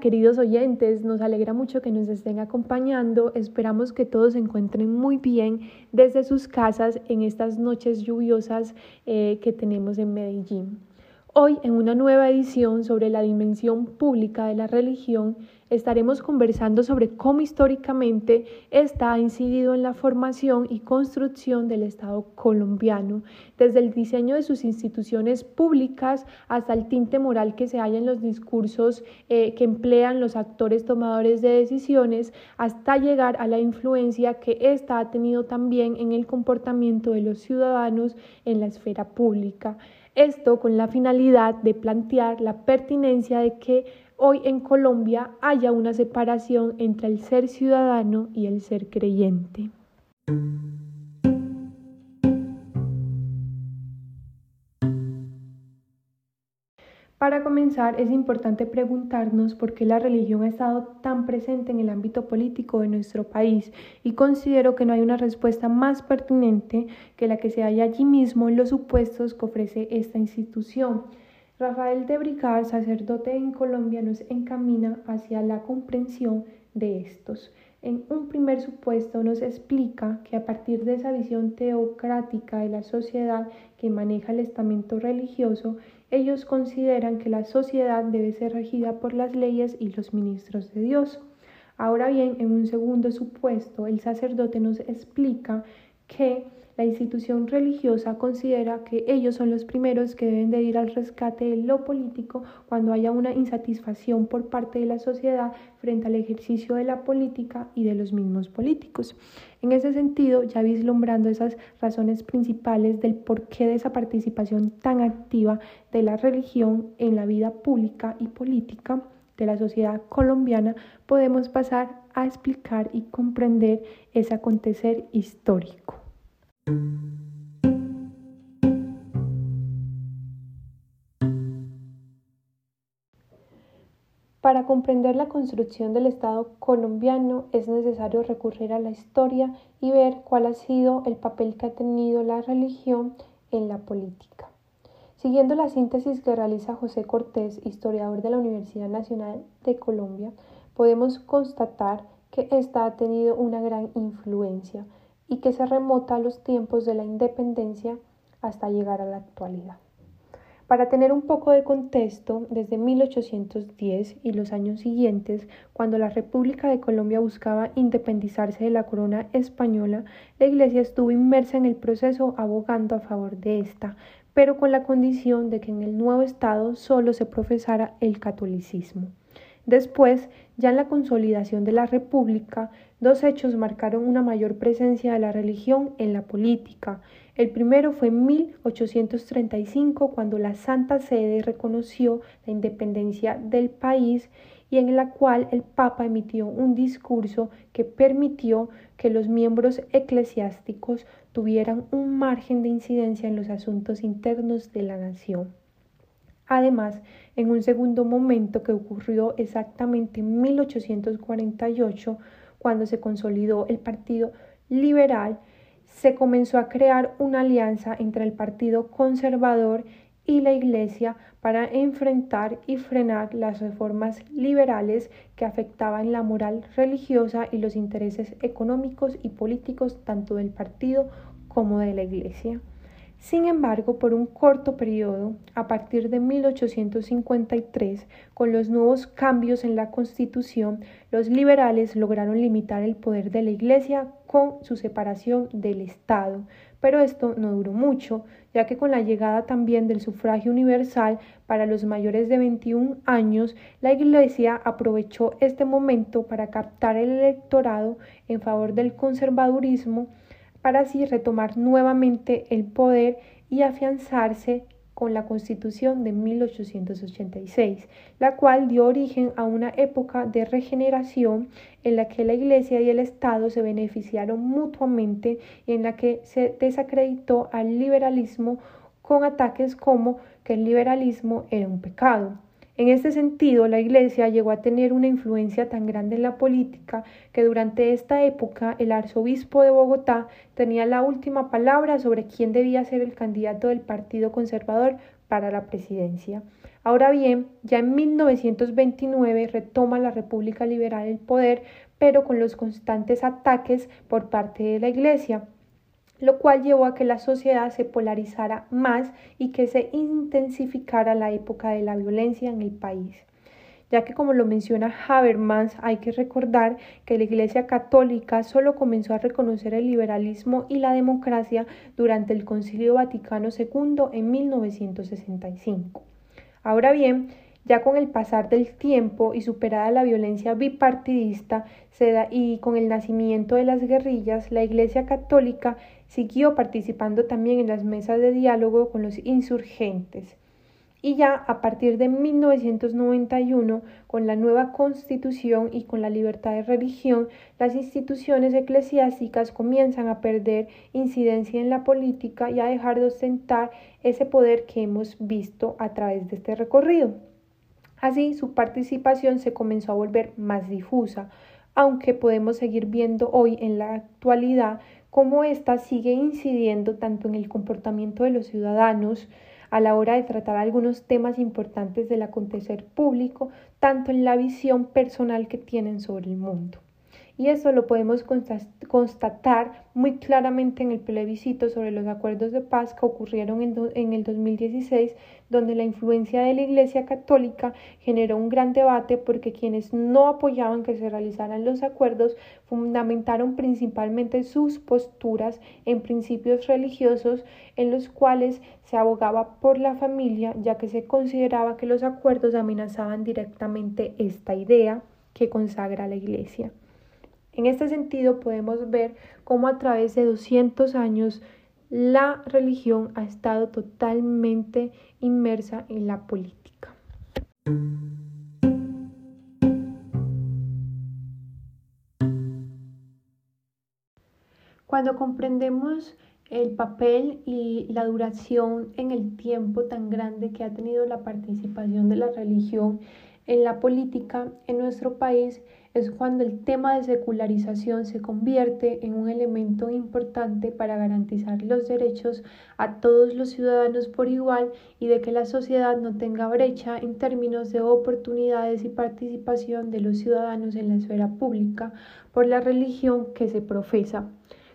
Queridos oyentes, nos alegra mucho que nos estén acompañando. Esperamos que todos se encuentren muy bien desde sus casas en estas noches lluviosas eh, que tenemos en Medellín. Hoy, en una nueva edición sobre la dimensión pública de la religión, estaremos conversando sobre cómo históricamente esta ha incidido en la formación y construcción del Estado colombiano, desde el diseño de sus instituciones públicas hasta el tinte moral que se halla en los discursos eh, que emplean los actores tomadores de decisiones, hasta llegar a la influencia que ésta ha tenido también en el comportamiento de los ciudadanos en la esfera pública. Esto con la finalidad de plantear la pertinencia de que hoy en Colombia haya una separación entre el ser ciudadano y el ser creyente. Para comenzar, es importante preguntarnos por qué la religión ha estado tan presente en el ámbito político de nuestro país y considero que no hay una respuesta más pertinente que la que se halla allí mismo en los supuestos que ofrece esta institución. Rafael de Bricar, sacerdote en Colombia, nos encamina hacia la comprensión de estos. En un primer supuesto nos explica que a partir de esa visión teocrática de la sociedad que maneja el estamento religioso, ellos consideran que la sociedad debe ser regida por las leyes y los ministros de Dios. Ahora bien, en un segundo supuesto, el sacerdote nos explica que la institución religiosa considera que ellos son los primeros que deben de ir al rescate de lo político cuando haya una insatisfacción por parte de la sociedad frente al ejercicio de la política y de los mismos políticos. En ese sentido, ya vislumbrando esas razones principales del porqué de esa participación tan activa de la religión en la vida pública y política, de la sociedad colombiana, podemos pasar a explicar y comprender ese acontecer histórico. Para comprender la construcción del Estado colombiano es necesario recurrir a la historia y ver cuál ha sido el papel que ha tenido la religión en la política. Siguiendo la síntesis que realiza José Cortés, historiador de la Universidad Nacional de Colombia, podemos constatar que ésta ha tenido una gran influencia y que se remota a los tiempos de la independencia hasta llegar a la actualidad. Para tener un poco de contexto, desde 1810 y los años siguientes, cuando la República de Colombia buscaba independizarse de la corona española, la Iglesia estuvo inmersa en el proceso abogando a favor de esta, pero con la condición de que en el nuevo Estado solo se profesara el catolicismo. Después, ya en la consolidación de la República, dos hechos marcaron una mayor presencia de la religión en la política. El primero fue en 1835, cuando la Santa Sede reconoció la independencia del país y en la cual el Papa emitió un discurso que permitió que los miembros eclesiásticos tuvieran un margen de incidencia en los asuntos internos de la nación. Además, en un segundo momento que ocurrió exactamente en 1848, cuando se consolidó el Partido Liberal, se comenzó a crear una alianza entre el Partido Conservador y la Iglesia para enfrentar y frenar las reformas liberales que afectaban la moral religiosa y los intereses económicos y políticos tanto del partido como de la Iglesia. Sin embargo, por un corto periodo, a partir de 1853, con los nuevos cambios en la Constitución, los liberales lograron limitar el poder de la Iglesia con su separación del Estado. Pero esto no duró mucho, ya que con la llegada también del sufragio universal para los mayores de 21 años, la Iglesia aprovechó este momento para captar el electorado en favor del conservadurismo para así retomar nuevamente el poder y afianzarse con la Constitución de 1886, la cual dio origen a una época de regeneración en la que la Iglesia y el Estado se beneficiaron mutuamente y en la que se desacreditó al liberalismo con ataques como que el liberalismo era un pecado. En este sentido, la Iglesia llegó a tener una influencia tan grande en la política que durante esta época el arzobispo de Bogotá tenía la última palabra sobre quién debía ser el candidato del Partido Conservador para la presidencia. Ahora bien, ya en 1929 retoma la República Liberal el poder, pero con los constantes ataques por parte de la Iglesia lo cual llevó a que la sociedad se polarizara más y que se intensificara la época de la violencia en el país ya que como lo menciona Habermas, hay que recordar que la Iglesia Católica solo comenzó a reconocer el liberalismo y la democracia durante el Concilio Vaticano II en 1965. Ahora bien, ya con el pasar del tiempo y superada la violencia bipartidista y con el nacimiento de las guerrillas, la Iglesia Católica siguió participando también en las mesas de diálogo con los insurgentes. Y ya a partir de 1991, con la nueva constitución y con la libertad de religión, las instituciones eclesiásticas comienzan a perder incidencia en la política y a dejar de ostentar ese poder que hemos visto a través de este recorrido. Así, su participación se comenzó a volver más difusa, aunque podemos seguir viendo hoy en la actualidad cómo ésta sigue incidiendo tanto en el comportamiento de los ciudadanos a la hora de tratar algunos temas importantes del acontecer público, tanto en la visión personal que tienen sobre el mundo y eso lo podemos constatar muy claramente en el plebiscito sobre los acuerdos de paz que ocurrieron en, el 2016, donde la influencia de la Iglesia Católica generó un gran debate porque quienes no apoyaban que se realizaran los acuerdos fundamentaron principalmente sus posturas en principios religiosos en los cuales se abogaba por la familia, ya que se consideraba que los acuerdos amenazaban directamente esta idea que consagra la Iglesia. En este sentido, podemos ver cómo a través de 200 años la religión ha estado totalmente inmersa en la política. Cuando comprendemos el papel y la duración en el tiempo tan grande que ha tenido la participación de la religión en la política en nuestro país, es cuando el tema de secularización se convierte en un elemento importante para garantizar los derechos a todos los ciudadanos por igual y de que la sociedad no tenga brecha en términos de oportunidades y participación de los ciudadanos en la esfera pública por la religión que se profesa.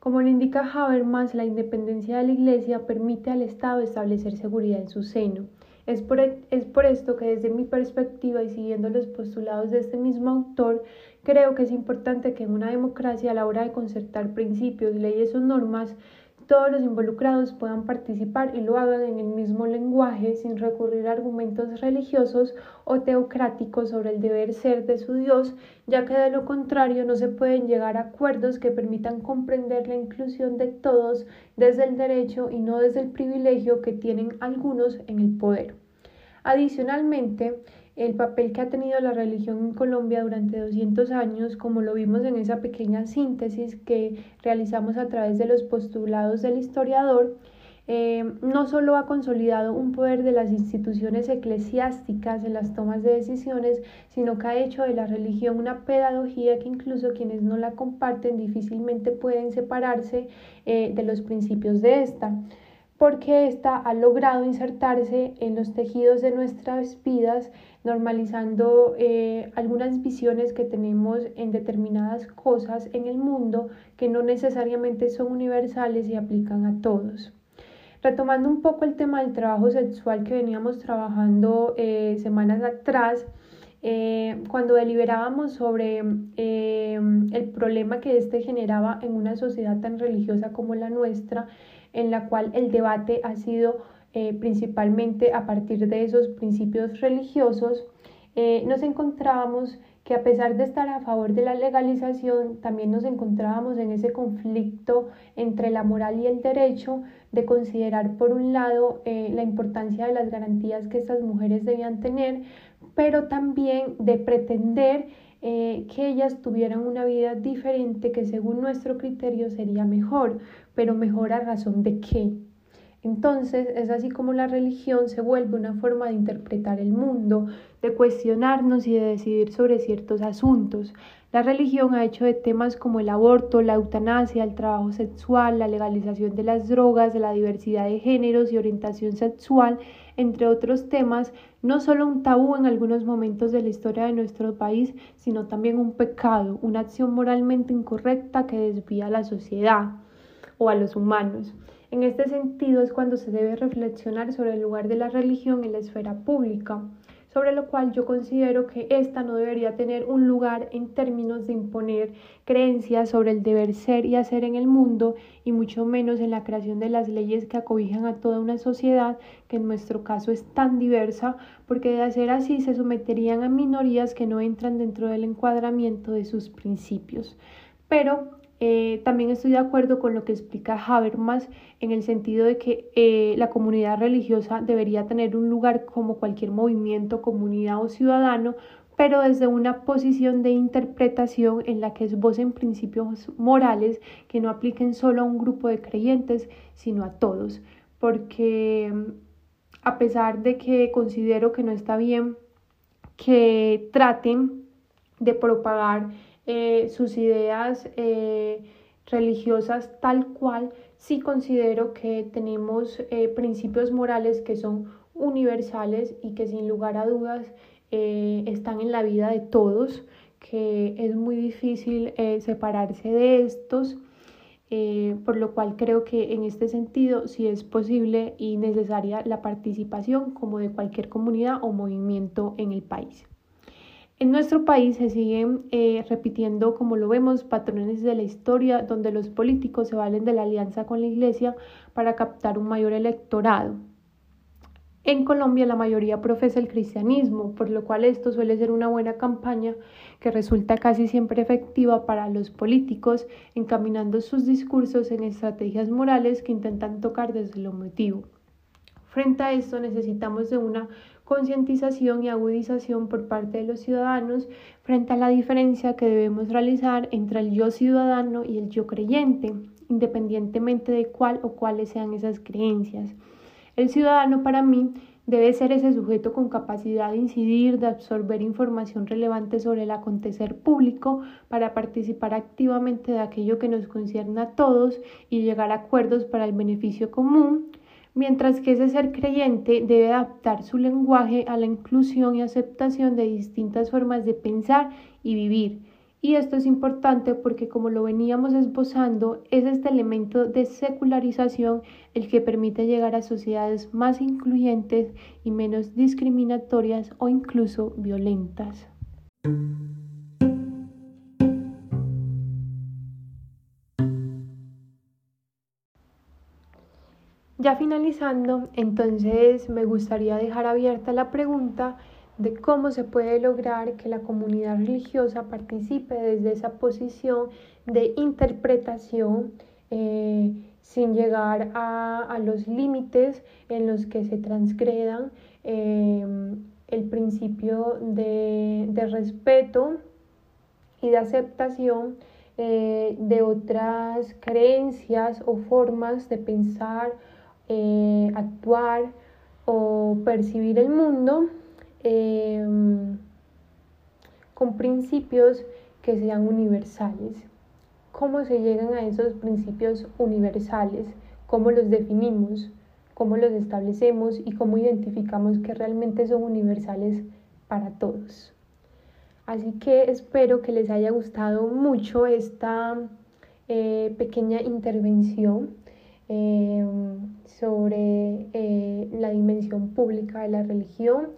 Como lo indica Habermas, la independencia de la Iglesia permite al Estado establecer seguridad en su seno. Es por, e, es por, esto que desde mi perspectiva y siguiendo los postulados de este mismo autor, Creo que es importante que en una democracia a la hora de concertar principios, leyes o normas, todos los involucrados puedan participar y lo hagan en el mismo lenguaje sin recurrir a argumentos religiosos o teocráticos sobre el deber ser de su Dios, ya que de lo contrario no se pueden llegar a acuerdos que permitan comprender la inclusión de todos desde el derecho y no desde el privilegio que tienen algunos en el poder. Adicionalmente, el papel que ha tenido la religión en Colombia durante 200 años, como lo vimos en esa pequeña síntesis que realizamos a través de los postulados del historiador, eh, no solo ha consolidado un poder de las instituciones eclesiásticas en las tomas de decisiones, sino que ha hecho de la religión una pedagogía que incluso quienes no la comparten difícilmente pueden separarse eh, de los principios de esta porque ésta ha logrado insertarse en los tejidos de nuestras vidas normalizando eh, algunas visiones que tenemos en determinadas cosas en el mundo que no necesariamente son universales y aplican a todos. Retomando un poco el tema del trabajo sexual que veníamos trabajando eh, semanas atrás, eh, cuando deliberábamos sobre el problema que éste generaba en una sociedad tan religiosa como la nuestra, en la cual el debate ha sido eh, principalmente a partir de esos principios religiosos, eh, nos encontrábamos que a pesar de estar a favor de la legalización, también nos encontrábamos en ese conflicto entre la moral y el derecho de considerar por un lado eh, la importancia de las garantías que estas mujeres debían tener, pero también de pretender que ellas tuvieran una vida diferente que según nuestro criterio sería mejor, pero mejor a razón de qué, Entonces es así como la religión se vuelve una forma de interpretar el mundo, de cuestionarnos y de decidir sobre ciertos asuntos. La religión ha hecho de temas como el aborto, la eutanasia, el trabajo sexual, la legalización de las drogas, la diversidad de géneros y orientación sexual, entre otros temas, no solo un tabú en algunos momentos de la historia de nuestro país, sino también un pecado, una acción moralmente incorrecta que desvía a la sociedad o a los humanos. En este sentido es cuando se debe reflexionar sobre el lugar de la religión en la esfera pública, sobre lo cual yo considero que ésta no debería tener un lugar en términos de imponer creencias sobre el deber ser y hacer en el mundo y mucho menos en la creación de las leyes que acobijan a toda una sociedad que en nuestro caso es tan diversa, porque de hacer así se someterían a minorías que no entran dentro del encuadramiento de sus principios. Pero eh, también estoy de acuerdo con lo que explica Habermas en el sentido de que eh, la comunidad religiosa debería tener un lugar como cualquier movimiento, comunidad o ciudadano, pero desde una posición de interpretación en la que esbocen principios morales que no apliquen solo a un grupo de creyentes, sino a todos. Porque a pesar de que considero que no está bien que traten de propagar eh, sus ideas eh, religiosas tal cual, sí considero que tenemos eh, principios morales que son universales y que sin lugar a dudas están en la vida de todos, que es muy difícil separarse de estos. por lo cual creo que en este sentido sí es posible y necesaria la participación como de cualquier comunidad o movimiento en el país. En nuestro país se siguen eh, repitiendo, como lo vemos, patrones de la historia donde los políticos se valen de la alianza con la Iglesia para captar un mayor electorado. En Colombia la mayoría profesa el cristianismo, por lo cual esto suele ser una buena campaña que resulta casi siempre efectiva para los políticos, encaminando sus discursos en estrategias morales que intentan tocar desde lo motivo. Frente a esto necesitamos de una concientización y agudización por parte de los ciudadanos frente a la diferencia que debemos realizar entre el yo ciudadano y el yo creyente, independientemente de cuál o cuáles sean esas creencias. El ciudadano para mí debe ser ese sujeto con capacidad de incidir, de absorber información relevante sobre el acontecer público para participar activamente de aquello que nos concierne a todos y llegar a acuerdos para el beneficio común, mientras que ese ser creyente debe adaptar su lenguaje a la inclusión y aceptación de distintas formas de pensar y vivir. Y esto es importante porque como lo veníamos esbozando, es este elemento de secularización el que permite llegar a sociedades más incluyentes y menos discriminatorias o incluso violentas. Ya finalizando, entonces me gustaría dejar abierta la pregunta de cómo se puede lograr que la comunidad religiosa participe desde esa posición de interpretación eh, sin llegar a, los límites en los que se transgredan em, el principio de, respeto y de aceptación eh, de otras creencias o formas de pensar eh, actuar o percibir el mundo em, con principios que sean universales. ¿Cómo se llegan a esos principios universales? ¿Cómo los definimos? ¿Cómo los establecemos? ¿Y cómo identificamos que realmente son universales para todos? Así que espero que les haya gustado mucho esta eh, pequeña intervención Em, sobre eh, la dimensión pública de la religión.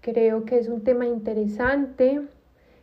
Creo que es un tema interesante,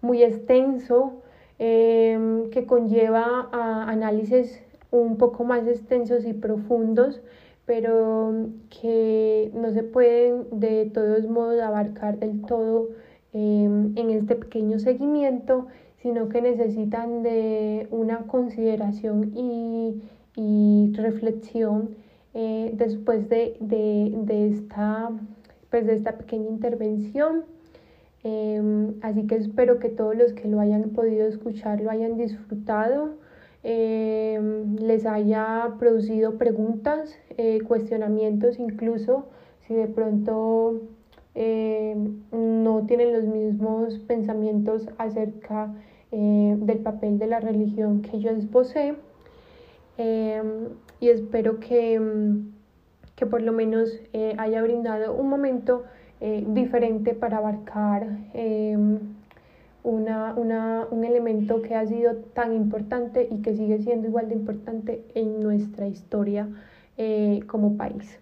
muy extenso, em, que conlleva a análisis un poco más extensos y profundos, pero que no se pueden de todos modos abarcar del todo em, en este pequeño seguimiento, sino que necesitan de una consideración y y reflexión eh, después de, esta, pues de esta pequeña intervención. Em, así que espero que todos los que lo hayan podido escuchar lo hayan disfrutado. les haya producido preguntas, cuestionamientos incluso, si de pronto no tienen los mismos pensamientos acerca del papel de la religión que yo esbocé. Y espero que que por lo menos eh, haya brindado un momento eh, diferente para abarcar em, una, una, un elemento que ha sido tan importante y que sigue siendo igual de importante en nuestra historia eh, como país.